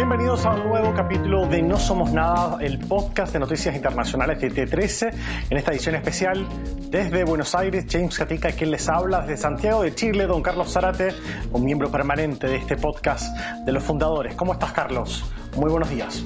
Bienvenidos a un nuevo capítulo de No Somos Nada, el podcast de noticias internacionales de T13. En esta edición especial, desde Buenos Aires, James Catica, quien les habla, desde Santiago de Chile, don Carlos Zárate, un miembro permanente de este podcast de los fundadores. ¿Cómo estás, Carlos? Muy buenos días.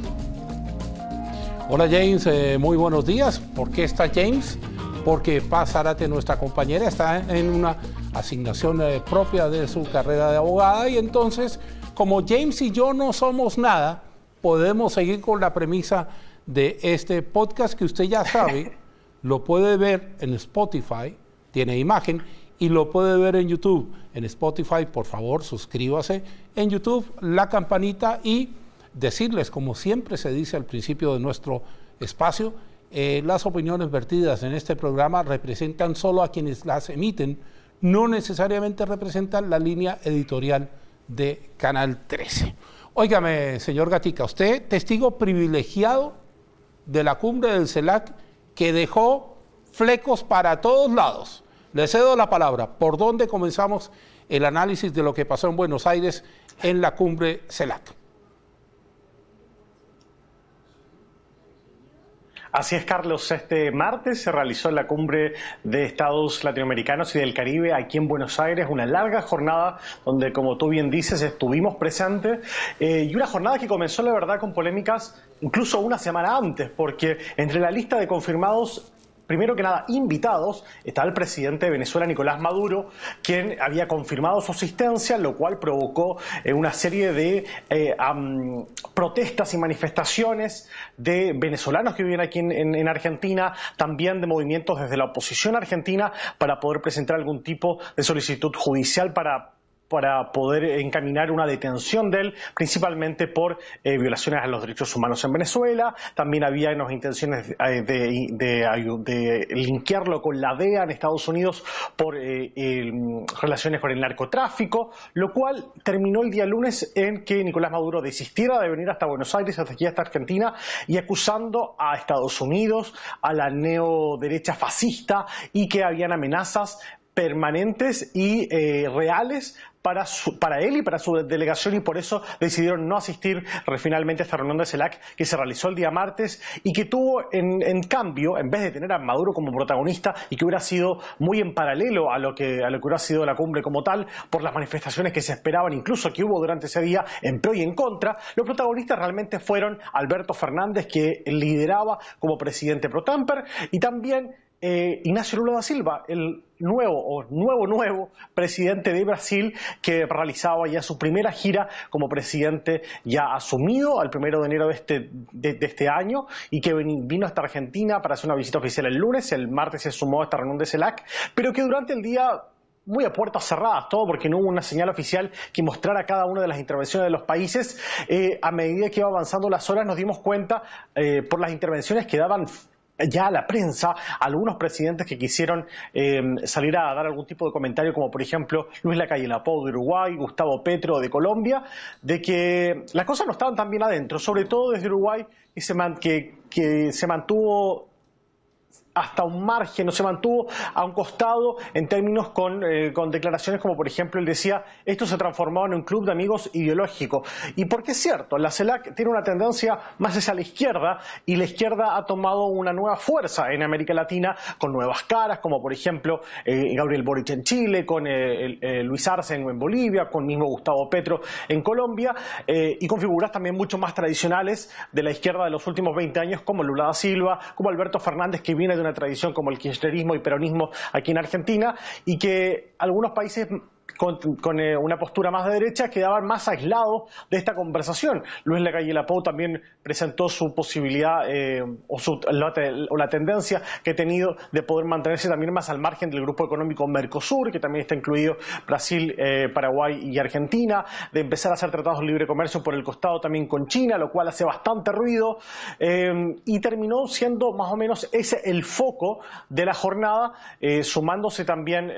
Hola, James, eh, muy buenos días. ¿Por qué está James? Porque Paz Zárate, nuestra compañera, está en una asignación eh, propia de su carrera de abogada y entonces como James y yo no somos nada, podemos seguir con la premisa de este podcast que usted ya sabe, lo puede ver en Spotify, tiene imagen, y lo puede ver en YouTube. En Spotify, por favor, suscríbase. En YouTube, la campanita y decirles, como siempre se dice al principio de nuestro espacio, eh, las opiniones vertidas en este programa representan solo a quienes las emiten, no necesariamente representan la línea editorial de Canal 13. Óigame, señor Gatica, usted testigo privilegiado de la cumbre del CELAC que dejó flecos para todos lados. Le cedo la palabra. ¿Por dónde comenzamos el análisis de lo que pasó en Buenos Aires en la cumbre CELAC? Así es, Carlos. Este martes se realizó la cumbre de Estados Latinoamericanos y del Caribe aquí en Buenos Aires, una larga jornada donde, como tú bien dices, estuvimos presentes eh, y una jornada que comenzó, la verdad, con polémicas incluso una semana antes, porque entre la lista de confirmados primero que nada, invitados, estaba el presidente de Venezuela, Nicolás Maduro, quien había confirmado su asistencia, lo cual provocó eh, una serie de eh, protestas y manifestaciones de venezolanos que viven aquí en, Argentina, también de movimientos desde la oposición argentina para poder presentar algún tipo de solicitud judicial para para poder encaminar una detención de él, principalmente por eh, violaciones a los derechos humanos en Venezuela. También había unas intenciones eh, de, de, linkearlo con la DEA en Estados Unidos por eh, relaciones con el narcotráfico, lo cual terminó el día lunes en que Nicolás Maduro desistiera de venir hasta Buenos Aires, hasta aquí, hasta Argentina, y acusando a Estados Unidos, a la neoderecha fascista y que habían amenazas permanentes y reales para, para él y para su delegación y por eso decidieron no asistir finalmente a esta reunión de que se realizó el día martes y que tuvo en, cambio, en vez de tener a Maduro como protagonista y que hubiera sido muy en paralelo a lo que, a lo que hubiera sido la cumbre como tal, por las manifestaciones que se esperaban, incluso que hubo durante ese día en pro y en contra, los protagonistas realmente fueron Alberto Fernández, que lideraba como presidente pro Tamper, y también eh, Ignacio Lula da Silva, el nuevo o nuevo nuevo presidente de Brasil que realizaba ya su primera gira como presidente ya asumido al primero de enero de este, este año y que vino hasta Argentina para hacer una visita oficial el lunes, el martes se sumó a esta reunión de CELAC, pero que durante el día muy a puertas cerradas, todo porque no hubo una señal oficial que mostrara cada una de las intervenciones de los países. Eh, a medida que iba avanzando las horas nos dimos cuenta eh, por las intervenciones que daban ya a la prensa algunos presidentes que quisieron eh, salir a dar algún tipo de comentario, como por ejemplo Luis Lacalle Lapou de Uruguay, Gustavo Petro de Colombia, de que las cosas no estaban tan bien adentro, sobre todo desde Uruguay, que que se mantuvo hasta un margen, no se mantuvo a un costado en términos eh, con, declaraciones como por ejemplo él decía, esto se transformó en un club de amigos ideológico. Y porque es cierto, la CELAC tiene una tendencia más hacia la izquierda y la izquierda ha tomado una nueva fuerza en América Latina con nuevas caras, como por ejemplo eh, Gabriel Boric en Chile, con eh, Luis Arce en, Bolivia, con mismo Gustavo Petro en Colombia, y con figuras también mucho más tradicionales de la izquierda de los últimos 20 años como Lula da Silva, como Alberto Fernández, que viene de una tradición como el kirchnerismo y peronismo aquí en Argentina y que algunos países con, eh, una postura más de derecha quedaban más aislados de esta conversación. Luis Lacalle Lapou también presentó su posibilidad eh, o, la, tendencia que ha tenido de poder mantenerse también más al margen del grupo económico Mercosur, que también está incluido Brasil, eh, Paraguay y Argentina, de empezar a hacer tratados de libre comercio por el costado también con China, lo cual hace bastante ruido, y terminó siendo más o menos ese el foco de la jornada, sumándose también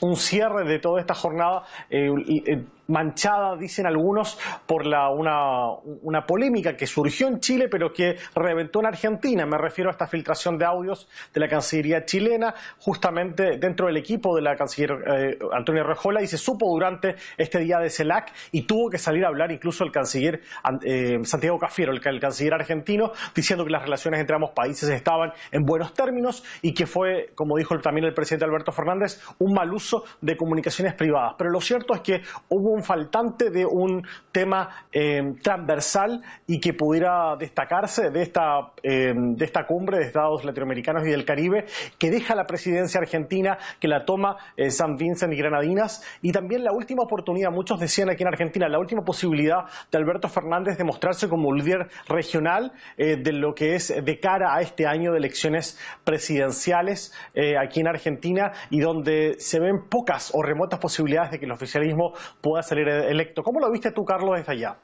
un cierre de toda esta jornada, eh, eh, manchada, dicen algunos, por la, una, polémica que surgió en Chile, pero que reventó en Argentina. Me refiero a esta filtración de audios de la Cancillería chilena, justamente dentro del equipo de la canciller eh, Antonio Rejola, y se supo durante este día de CELAC y tuvo que salir a hablar incluso el canciller eh, Santiago Cafiero, el, el canciller argentino, diciendo que las relaciones entre ambos países estaban en buenos términos y que fue, como dijo también el presidente Alberto Fernández, un mal uso de comunicaciones privadas. Pero lo cierto es que hubo un faltante de un tema eh, transversal y que pudiera destacarse de esta, eh, de esta cumbre de Estados latinoamericanos y del Caribe, que deja la presidencia argentina, que la toma eh, San Vincent y Granadinas, y también la última oportunidad, muchos decían aquí en Argentina, la última posibilidad de Alberto Fernández de mostrarse como líder regional de lo que es de cara a este año de elecciones presidenciales aquí en Argentina y donde se ven pocas o remotas posibilidades de que el oficialismo pueda salir electo. ¿Cómo lo viste tú, Carlos, desde allá?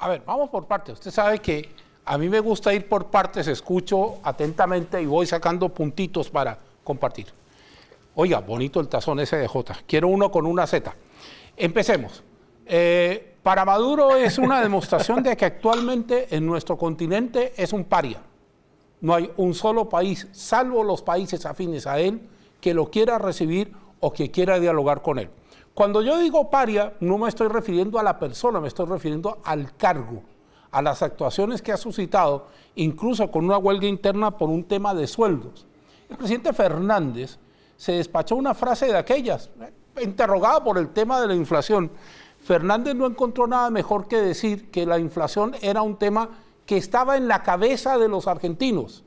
A ver, vamos por partes. Usted sabe que a mí me gusta ir por partes, escucho atentamente y voy sacando puntitos para compartir. Oiga, bonito el tazón ese de J. Quiero uno con una Z. Empecemos. Eh, para Maduro es una demostración de que actualmente en nuestro continente es un paria. No hay un solo país, salvo los países afines a él, que lo quiera recibir o que quiera dialogar con él. Cuando yo digo paria, no me estoy refiriendo a la persona, me estoy refiriendo al cargo, a las actuaciones que ha suscitado, incluso con una huelga interna por un tema de sueldos. El presidente Fernández se despachó una frase de aquellas, interrogada por el tema de la inflación. Fernández no encontró nada mejor que decir que la inflación era un tema que estaba en la cabeza de los argentinos.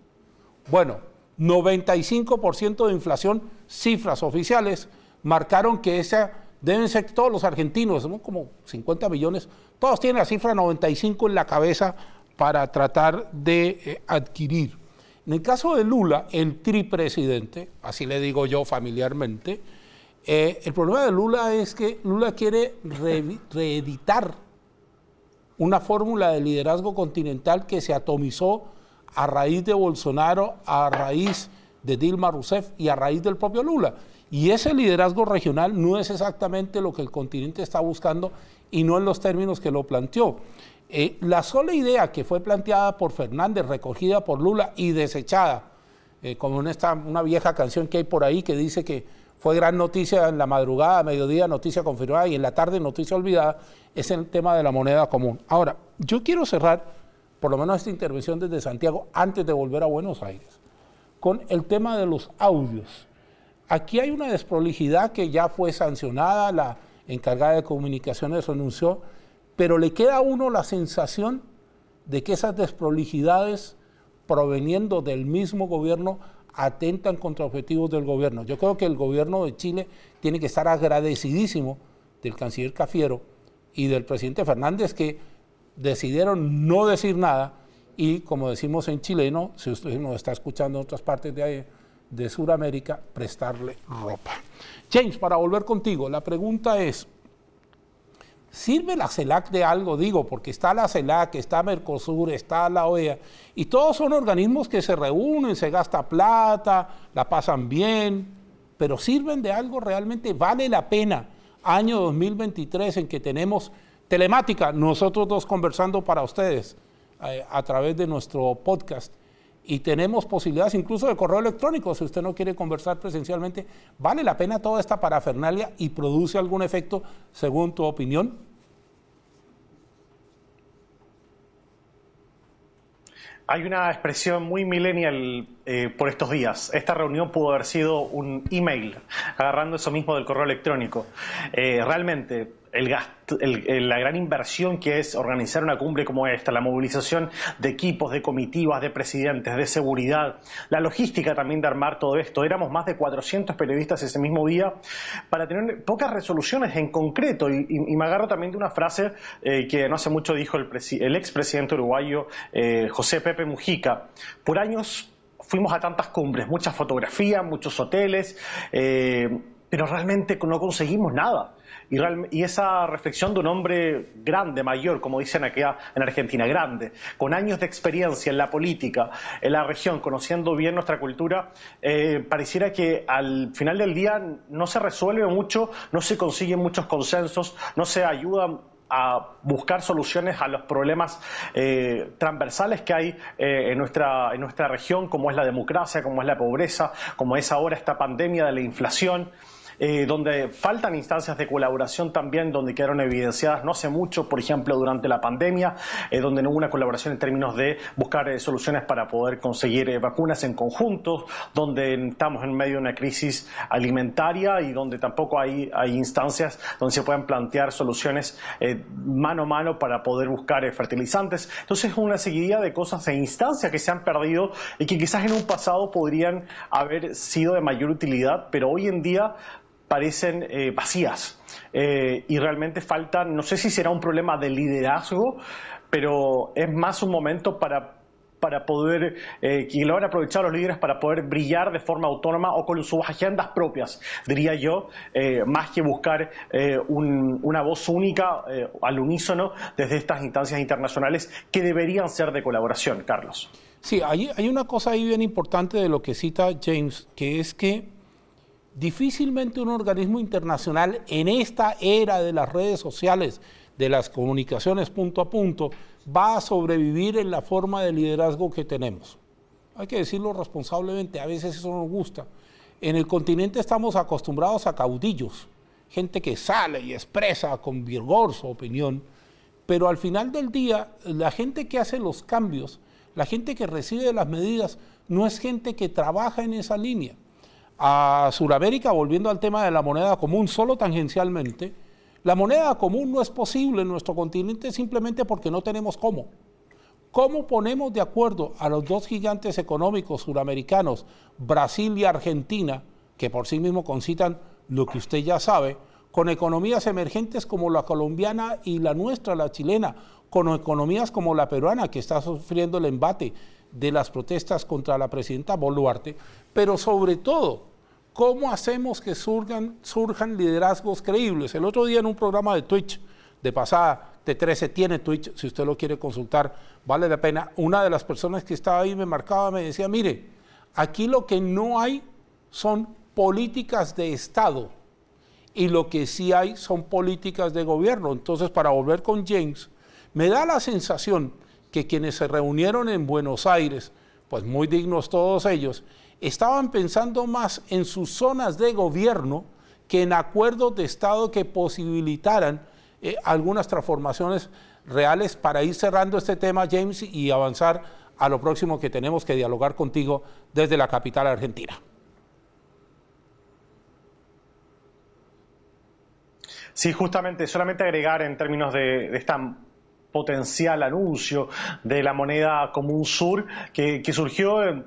Bueno, 95% de inflación, cifras oficiales, marcaron que esa deben ser todos los argentinos, somos como 50 millones, todos tienen la cifra 95 en la cabeza para tratar de eh, adquirir. En el caso de Lula, el tripresidente, así le digo yo familiarmente, eh, el problema de Lula es que Lula quiere reeditar una fórmula de liderazgo continental que se atomizó a raíz de Bolsonaro, a raíz de Dilma Rousseff y a raíz del propio Lula. Y ese liderazgo regional no es exactamente lo que el continente está buscando y no en los términos que lo planteó. Eh, la sola idea que fue planteada por Fernández, recogida por Lula y desechada, eh, como en esta, una vieja canción que hay por ahí que dice que fue gran noticia en la madrugada, mediodía noticia confirmada y en la tarde noticia olvidada, es el tema de la moneda común. Ahora, yo quiero cerrar por lo menos esta intervención desde Santiago antes de volver a Buenos Aires, con el tema de los audios Aquí hay una desprolijidad que ya fue sancionada, la encargada de comunicaciones renunció, pero le queda a uno la sensación de que esas desprolijidades proveniendo del mismo gobierno atentan contra objetivos del gobierno. Yo creo que el gobierno de Chile tiene que estar agradecidísimo del canciller Cafiero y del presidente Fernández que decidieron no decir nada y como decimos en chileno, si usted nos está escuchando en otras partes de ahí, de Sudamérica prestarle ropa. James, para volver contigo, la pregunta es, ¿sirve la CELAC de algo? Digo, porque está la CELAC, está Mercosur, está la OEA, y todos son organismos que se reúnen, se gasta plata, la pasan bien, pero ¿sirven de algo realmente? ¿Vale la pena? Año 2023 en que tenemos telemática, nosotros dos conversando para ustedes eh, a través de nuestro podcast y tenemos posibilidades incluso de correo electrónico, si usted no quiere conversar presencialmente, ¿vale la pena toda esta parafernalia y produce algún efecto según tu opinión? Hay una expresión muy millennial eh, por estos días. Esta reunión pudo haber sido un email, agarrando eso mismo del correo electrónico. Eh, realmente, el, la gran inversión que es organizar una cumbre como esta, la movilización de equipos, de comitivas, de presidentes, de seguridad, la logística también de armar todo esto. Éramos más de 400 periodistas ese mismo día para tener pocas resoluciones en concreto. Y, me agarro también de una frase eh, que no hace mucho dijo el, el expresidente uruguayo eh, José Pepe Mujica. Por años fuimos a tantas cumbres, muchas fotografías, muchos hoteles. Eh, pero realmente no conseguimos nada. Y, esa reflexión de un hombre grande, mayor, como dicen aquí en Argentina, grande, con años de experiencia en la política, en la región, conociendo bien nuestra cultura, eh, pareciera que al final del día no se resuelve mucho, no se consiguen muchos consensos, no se ayuda a buscar soluciones a los problemas eh, transversales que hay eh, en, nuestra, en nuestra región, como es la democracia, como es la pobreza, como es ahora esta pandemia de la inflación. Eh, donde faltan instancias de colaboración también, donde quedaron evidenciadas no hace mucho, por ejemplo, durante la pandemia, eh, donde no hubo una colaboración en términos de buscar eh, soluciones para poder conseguir vacunas en conjunto, donde estamos en medio de una crisis alimentaria y donde tampoco hay, hay instancias donde se puedan plantear soluciones mano a mano para poder buscar fertilizantes. Entonces, es una seguidilla de cosas e instancias que se han perdido y que quizás en un pasado podrían haber sido de mayor utilidad, pero hoy en día parecen eh, vacías eh, y realmente faltan, no sé si será un problema de liderazgo, pero es más un momento para para poder, eh, que lo van a aprovechar los líderes para poder brillar de forma autónoma o con sus agendas propias, diría yo, más que buscar una voz única al unísono desde estas instancias internacionales que deberían ser de colaboración, Carlos. Sí, hay, hay una cosa ahí bien importante de lo que cita James, que es que Difícilmente un organismo internacional en esta era de las redes sociales, de las comunicaciones punto a punto, va a sobrevivir en la forma de liderazgo que tenemos. Hay que decirlo responsablemente, a veces eso nos gusta. En el continente estamos acostumbrados a caudillos, gente que sale y expresa con vigor su opinión, pero al final del día la gente que hace los cambios, la gente que recibe las medidas, no es gente que trabaja en esa línea a Sudamérica, volviendo al tema de la moneda común, solo tangencialmente, la moneda común no es posible en nuestro continente simplemente porque no tenemos cómo. ¿Cómo ponemos de acuerdo a los dos gigantes económicos suramericanos, Brasil y Argentina, que por sí mismos concitan lo que usted ya sabe, con economías emergentes como la colombiana y la nuestra, la chilena, con economías como la peruana, que está sufriendo el embate de las protestas contra la presidenta Boluarte, pero sobre todo ¿Cómo hacemos que surjan, liderazgos creíbles? El otro día en un programa de Twitch, de pasada, T13 tiene Twitch, si usted lo quiere consultar, vale la pena. Una de las personas que estaba ahí me marcaba, me decía, mire, aquí lo que no hay son políticas de Estado y lo que sí hay son políticas de gobierno. Entonces, para volver con James, me da la sensación que quienes se reunieron en Buenos Aires, pues muy dignos todos ellos, estaban pensando más en sus zonas de gobierno que en acuerdos de Estado que posibilitaran eh, algunas transformaciones reales para ir cerrando este tema, James, y avanzar a lo próximo que tenemos que dialogar contigo desde la capital argentina. Sí, justamente, solamente agregar en términos de, de este potencial anuncio de la moneda común sur que, que surgió eh,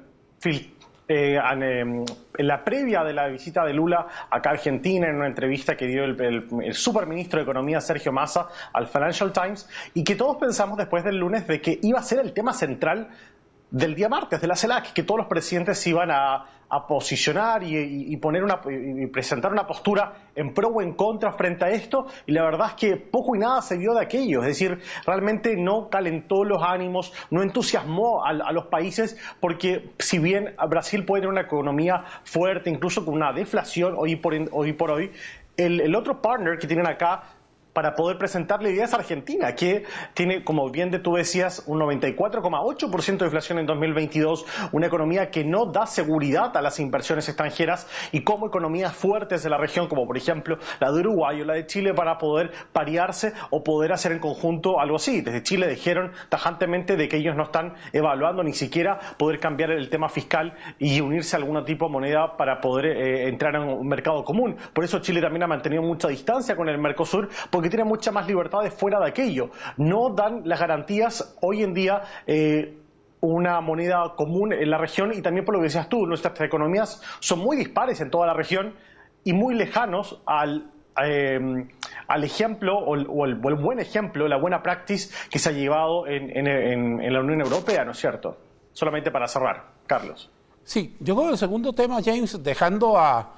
em, en, la previa de la visita de Lula acá a Argentina, en una entrevista que dio el, el, superministro de Economía Sergio Massa al Financial Times, y que todos pensamos después del lunes de que iba a ser el tema central del día martes de la CELAC, que todos los presidentes iban a, posicionar y, poner una, y presentar una postura en pro o en contra frente a esto, y la verdad es que poco y nada se vio de aquello, es decir, realmente no calentó los ánimos, no entusiasmó a, los países, porque si bien Brasil puede tener una economía fuerte, incluso con una deflación hoy por hoy, por hoy el, el otro partner que tienen acá para poder presentarle ideas a Argentina, que tiene, como bien de tú decías, un 94,8% de inflación en 2022, una economía que no da seguridad a las inversiones extranjeras y como economías fuertes de la región, como por ejemplo la de Uruguay o la de Chile, para poder parearse o poder hacer en conjunto algo así. Desde Chile dijeron tajantemente de que ellos no están evaluando ni siquiera poder cambiar el tema fiscal y unirse a algún tipo de moneda para poder eh, entrar en un mercado común. Por eso Chile también ha mantenido mucha distancia con el Mercosur, que tienen muchas más libertades fuera de aquello. No dan las garantías hoy en día. Eh, una moneda común en la región y también por lo que decías tú, nuestras economías son muy dispares en toda la región y muy lejanos al, eh, al ejemplo o el, buen ejemplo, la buena practice que se ha llevado en, la Unión Europea, ¿no es cierto? Solamente para cerrar, Carlos. Sí, yo creo el segundo tema, James, dejando a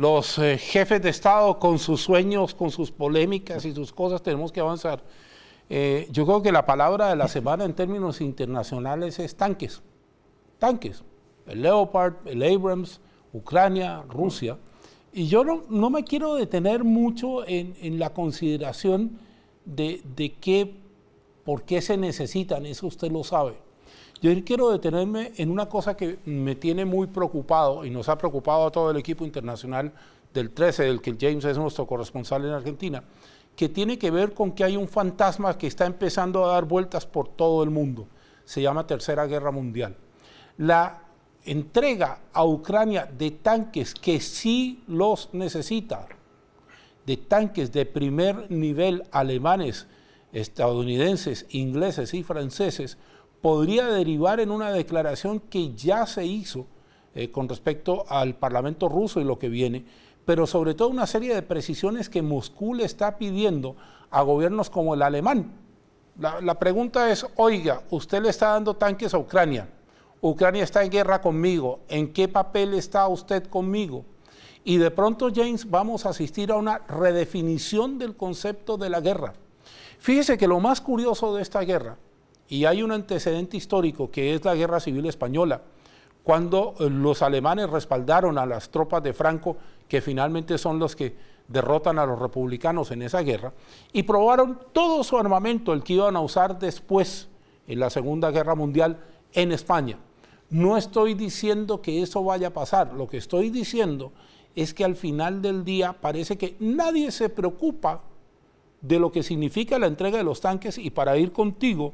los eh, jefes de Estado con sus sueños, con sus polémicas y sus cosas, tenemos que avanzar. Eh, yo creo que la palabra de la semana en términos internacionales es tanques. Tanques. El Leopard, el Abrams, Ucrania, Rusia. Y yo no, me quiero detener mucho en, la consideración de, de qué, por qué se necesitan, eso usted lo sabe. Yo quiero detenerme en una cosa que me tiene muy preocupado y nos ha preocupado a todo el equipo internacional del 13, del que James es nuestro corresponsal en Argentina, que tiene que ver con que hay un fantasma que está empezando a dar vueltas por todo el mundo. Se llama Tercera Guerra Mundial. La entrega a Ucrania de tanques que sí los necesita, de tanques de primer nivel alemanes, estadounidenses, ingleses y franceses, podría derivar en una declaración que ya se hizo eh, con respecto al Parlamento ruso y lo que viene, pero sobre todo una serie de precisiones que Moscú le está pidiendo a gobiernos como el alemán. La, la pregunta es, oiga, usted le está dando tanques a Ucrania, Ucrania está en guerra conmigo, ¿en qué papel está usted conmigo? Y de pronto, James, vamos a asistir a una redefinición del concepto de la guerra. Fíjese que lo más curioso de esta guerra, y hay un antecedente histórico que es la Guerra Civil Española, cuando eh, los alemanes respaldaron a las tropas de Franco, que finalmente son los que derrotan a los republicanos en esa guerra, y probaron todo su armamento, el que iban a usar después en la Segunda Guerra Mundial en España. No estoy diciendo que eso vaya a pasar, lo que estoy diciendo es que al final del día parece que nadie se preocupa de lo que significa la entrega de los tanques y para ir contigo,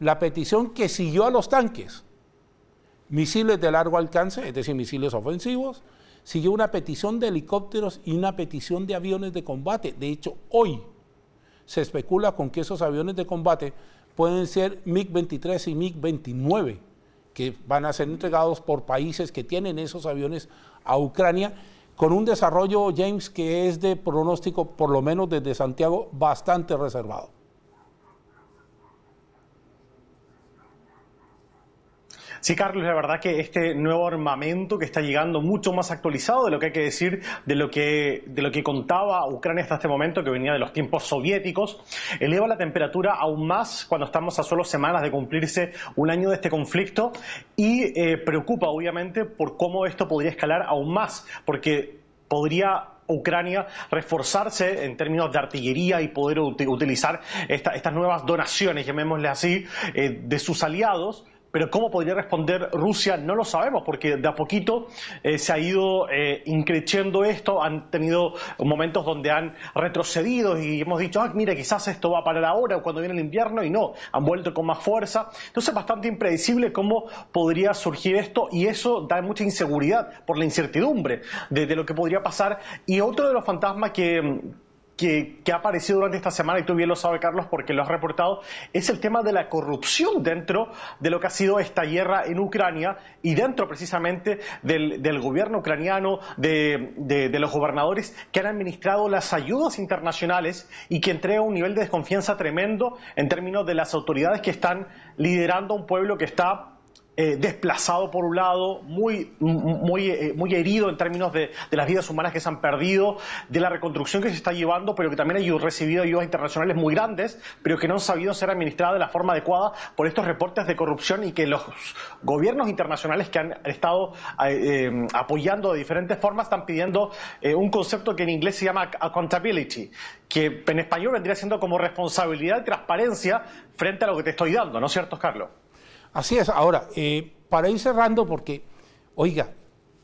la petición que siguió a los tanques, misiles de largo alcance, es decir, misiles ofensivos, siguió una petición de helicópteros y una petición de aviones de combate. De hecho, hoy se especula con que esos aviones de combate pueden ser MiG-23 y MiG-29 que van a ser entregados por países que tienen esos aviones a Ucrania, con un desarrollo, James, que es de pronóstico, por lo menos desde Santiago, bastante reservado. Sí, Carlos, la verdad que este nuevo armamento que está llegando mucho más actualizado de lo que hay que decir, de lo que, de lo que contaba Ucrania hasta este momento, que venía de los tiempos soviéticos, eleva la temperatura aún más cuando estamos a solo semanas de cumplirse un año de este conflicto y eh, preocupa obviamente por cómo esto podría escalar aún más, porque podría Ucrania reforzarse en términos de artillería y poder utilizar estas nuevas donaciones, llamémosle así, eh, de sus aliados pero cómo podría responder Rusia no lo sabemos, porque de a poquito eh, se ha ido eh, increciendo esto, han tenido momentos donde han retrocedido y hemos dicho, ah, mira, quizás esto va a parar ahora o cuando viene el invierno y no, han vuelto con más fuerza. Entonces es bastante impredecible cómo podría surgir esto y eso da mucha inseguridad por la incertidumbre de, de lo que podría pasar. Y otro de los fantasmas que, que, ha aparecido durante esta semana, y tú bien lo sabes, Carlos, porque lo has reportado, es el tema de la corrupción dentro de lo que ha sido esta guerra en Ucrania y dentro precisamente del, gobierno ucraniano, de, los gobernadores que han administrado las ayudas internacionales y que entrega un nivel de desconfianza tremendo en términos de las autoridades que están liderando un pueblo que está eh, desplazado por un lado, muy, muy, eh, muy herido en términos de, las vidas humanas que se han perdido, de la reconstrucción que se está llevando, pero que también ha recibido ayudas internacionales muy grandes, pero que no han sabido ser administradas de la forma adecuada por estos reportes de corrupción y que los gobiernos internacionales que han estado eh, apoyando de diferentes formas están pidiendo un concepto que en inglés se llama accountability, que en español vendría siendo como responsabilidad y transparencia frente a lo que te estoy dando, ¿no es cierto, Carlos? Así es. Ahora, eh, para ir cerrando, porque, oiga,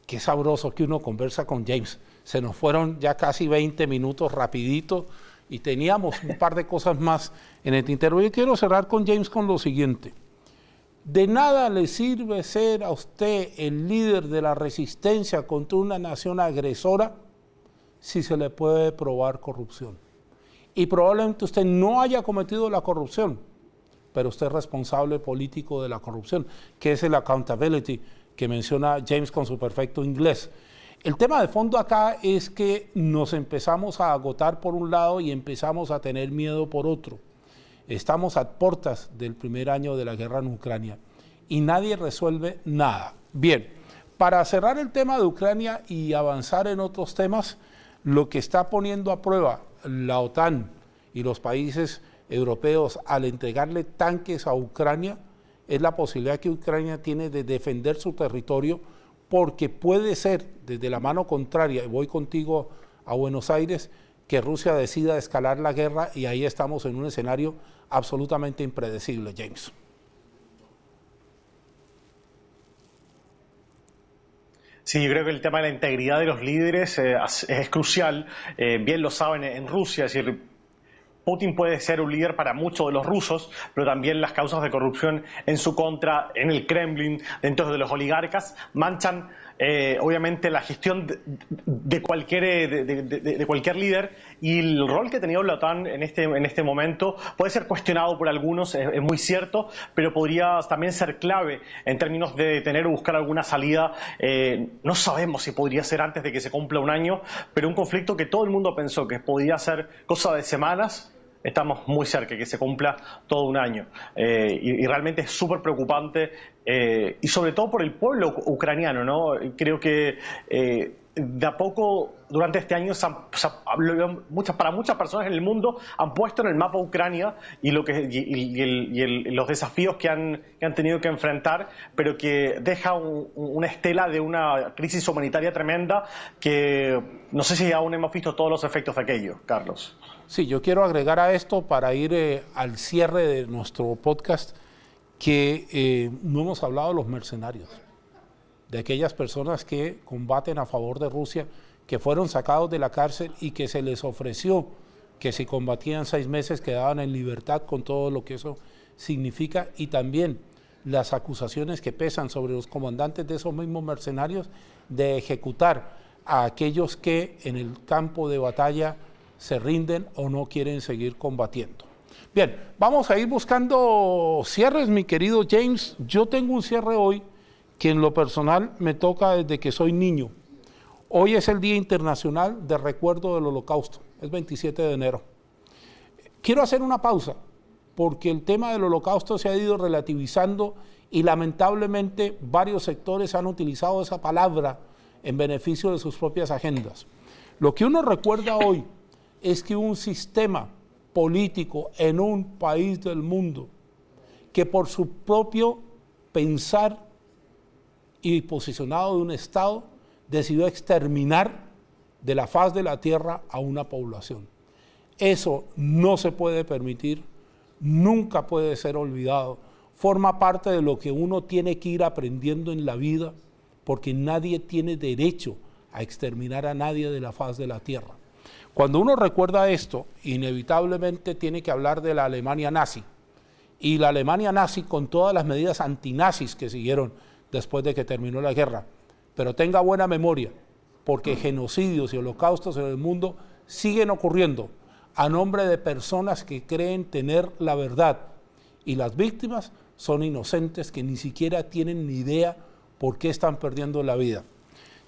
qué sabroso que uno conversa con James. Se nos fueron ya casi 20 minutos rapidito y teníamos un par de cosas más en el tintero. Yo quiero cerrar con James con lo siguiente. De nada le sirve ser a usted el líder de la resistencia contra una nación agresora si se le puede probar corrupción. Y probablemente usted no haya cometido la corrupción, pero usted es responsable político de la corrupción, que es el accountability que menciona James con su perfecto inglés. El tema de fondo acá es que nos empezamos a agotar por un lado y empezamos a tener miedo por otro. Estamos a puertas del primer año de la guerra en Ucrania y nadie resuelve nada. Bien, Para cerrar el tema de Ucrania y avanzar en otros temas, lo que está poniendo a prueba la OTAN y los países europeos al entregarle tanques a Ucrania es la posibilidad que Ucrania tiene de defender su territorio porque puede ser desde la mano contraria, y voy contigo a Buenos Aires, que Rusia decida escalar la guerra y ahí estamos en un escenario absolutamente impredecible, James. Sí, yo creo que el tema de la integridad de los líderes eh, es, crucial. Eh, bien lo saben en Rusia, es decir, Putin puede ser un líder para muchos de los rusos, pero también las causas de corrupción en su contra, en el Kremlin, dentro de los oligarcas, manchan eh, obviamente la gestión de, cualquier, de, cualquier líder y el rol que ha tenido la OTAN en este, en este momento puede ser cuestionado por algunos, es, muy cierto, pero podría también ser clave en términos de tener o buscar alguna salida. Eh, no sabemos si podría ser antes de que se cumpla un año, pero un conflicto que todo el mundo pensó que podía ser cosa de semanas estamos muy cerca que se cumpla todo un año. Eh, y, realmente es súper preocupante, eh, y sobre todo por el pueblo ucraniano, ¿no? Creo que eh, de a poco durante este año muchas, para muchas personas en el mundo han puesto en el mapa Ucrania y, lo que, y, los desafíos que han, que han, tenido que enfrentar, pero que deja una estela de una crisis humanitaria tremenda que no sé si aún hemos visto todos los efectos de aquello, Carlos. Sí, yo quiero agregar a esto para ir eh, al cierre de nuestro podcast que eh, no hemos hablado de los mercenarios, de aquellas personas que combaten a favor de Rusia, que fueron sacados de la cárcel y que se les ofreció que si combatían seis meses quedaban en libertad con todo lo que eso significa y también las acusaciones que pesan sobre los comandantes de esos mismos mercenarios de ejecutar a aquellos que en el campo de batalla se rinden o no quieren seguir combatiendo. Bien, vamos a ir buscando cierres, mi querido James. Yo tengo un cierre hoy que en lo personal me toca desde que soy niño. Hoy es el Día Internacional de Recuerdo del Holocausto, es 27 de enero. Quiero hacer una pausa porque el tema del holocausto se ha ido relativizando y lamentablemente varios sectores han utilizado esa palabra en beneficio de sus propias agendas. Lo que uno recuerda hoy es que un sistema político en un país del mundo que por su propio pensar y posicionado de un Estado decidió exterminar de la faz de la tierra a una población. Eso no se puede permitir, nunca puede ser olvidado, forma parte de lo que uno tiene que ir aprendiendo en la vida, porque nadie tiene derecho a exterminar a nadie de la faz de la tierra. Cuando uno recuerda esto, inevitablemente tiene que hablar de la Alemania nazi. Y la Alemania nazi con todas las medidas antinazis que siguieron después de que terminó la guerra. Pero tenga buena memoria, porque genocidios y holocaustos en el mundo siguen ocurriendo a nombre de personas que creen tener la verdad. Y las víctimas son inocentes que ni siquiera tienen ni idea por qué están perdiendo la vida.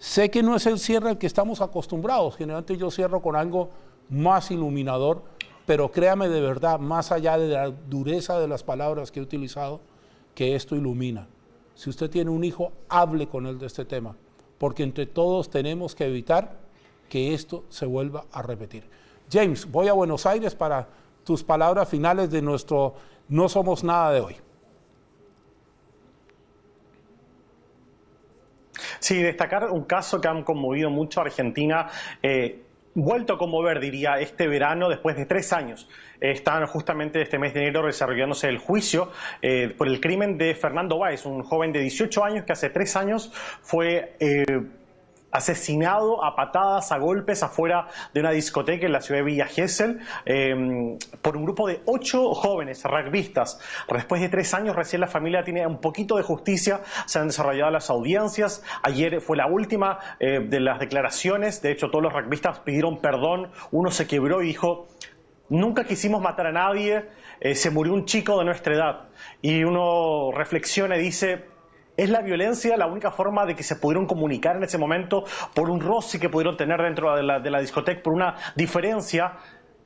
Sé que no es el cierre al que estamos acostumbrados, generalmente yo cierro con algo más iluminador, pero créame de verdad, más allá de la dureza de las palabras que he utilizado, que esto ilumina. Si usted tiene un hijo, hable con él de este tema, porque entre todos tenemos que evitar que esto se vuelva a repetir. James, voy a Buenos Aires para tus palabras finales de nuestro No Somos Nada de hoy. Sí, destacar un caso que han conmovido mucho a Argentina. Eh, vuelto a conmover, diría, este verano, después de tres años. están justamente este mes de enero desarrollándose el juicio eh, por el crimen de Fernando Báez, un joven de 18 años que hace tres años fue... Eh, asesinado a patadas, a golpes afuera de una discoteca en la ciudad de Villa Gesell em, por un grupo de ocho jóvenes rugbyistas. Después de tres años recién la familia tiene un poquito de justicia, se han desarrollado las audiencias. Ayer fue la última eh, de las declaraciones, de hecho todos los rugbyistas pidieron perdón, uno se quebró y dijo, nunca quisimos matar a nadie, eh, se murió un chico de nuestra edad. Y uno reflexiona y dice, ¿Es la violencia la única forma de que se pudieron comunicar en ese momento por un roce que pudieron tener dentro de la, discoteca, por una diferencia?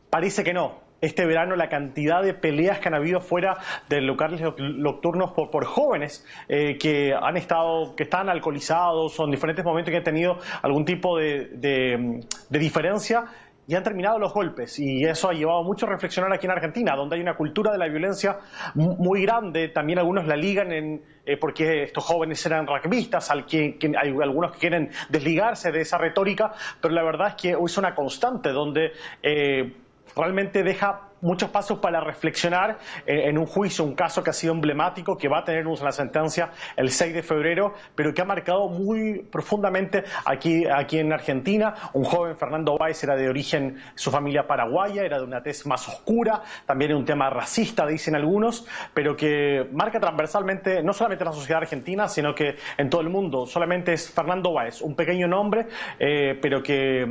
Parece que no. este verano la cantidad de peleas que han habido fuera de locales nocturnos por, por jóvenes eh, que han estado, que están alcoholizados o en diferentes momentos que han tenido algún tipo de, de diferencia y han terminado los golpes. Y eso ha llevado mucho a reflexionar aquí en Argentina, donde hay una cultura de la violencia muy grande. También algunos la ligan en, eh, porque estos jóvenes eran rugbyistas, al que, hay algunos que quieren desligarse de esa retórica, pero la verdad es que es una constante donde eh, realmente deja muchos pasos para reflexionar en un juicio, un caso que ha sido emblemático, que va a tener una sentencia el 6 de febrero, pero que ha marcado muy profundamente aquí, aquí en Argentina. Un joven, Fernando Báez, era de origen, su familia paraguaya, era de una tez más oscura, también un tema racista, dicen algunos, pero que marca transversalmente no solamente en la sociedad argentina, sino que en todo el mundo. Solamente es Fernando Báez, un pequeño nombre, eh, pero que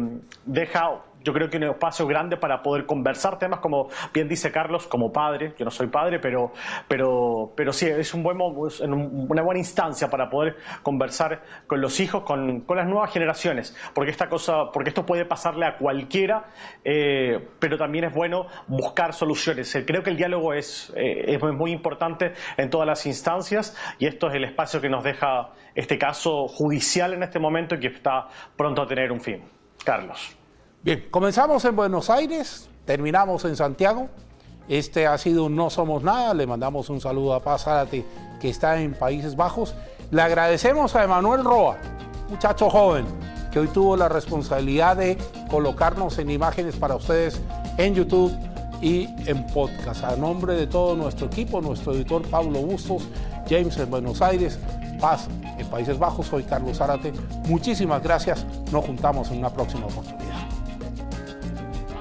deja yo creo que un espacio grande para poder conversar temas como bien dice Carlos, como padre, yo no soy padre, pero, pero, pero sí, es un buen, una buena instancia para poder conversar con los hijos, con, con las nuevas generaciones, porque esta cosa, porque esto puede pasarle a cualquiera, eh, pero también es bueno buscar soluciones. Eh, creo que el diálogo es, eh, es muy importante en todas las instancias y esto es el espacio que nos deja este caso judicial en este momento y que está pronto a tener un fin. Carlos. Bien, comenzamos en Buenos Aires, terminamos en Santiago. Este ha sido No Somos Nada. Le mandamos un saludo a Paz Zárate, que está en Países Bajos. Le agradecemos a Emanuel Roa, muchacho joven, que hoy tuvo la responsabilidad de colocarnos en imágenes para ustedes en YouTube y en podcast. A nombre de todo nuestro equipo, nuestro editor Pablo Bustos, James en Buenos Aires, Paz en Países Bajos, soy Carlos Zárate. Muchísimas gracias. Nos juntamos en una próxima oportunidad.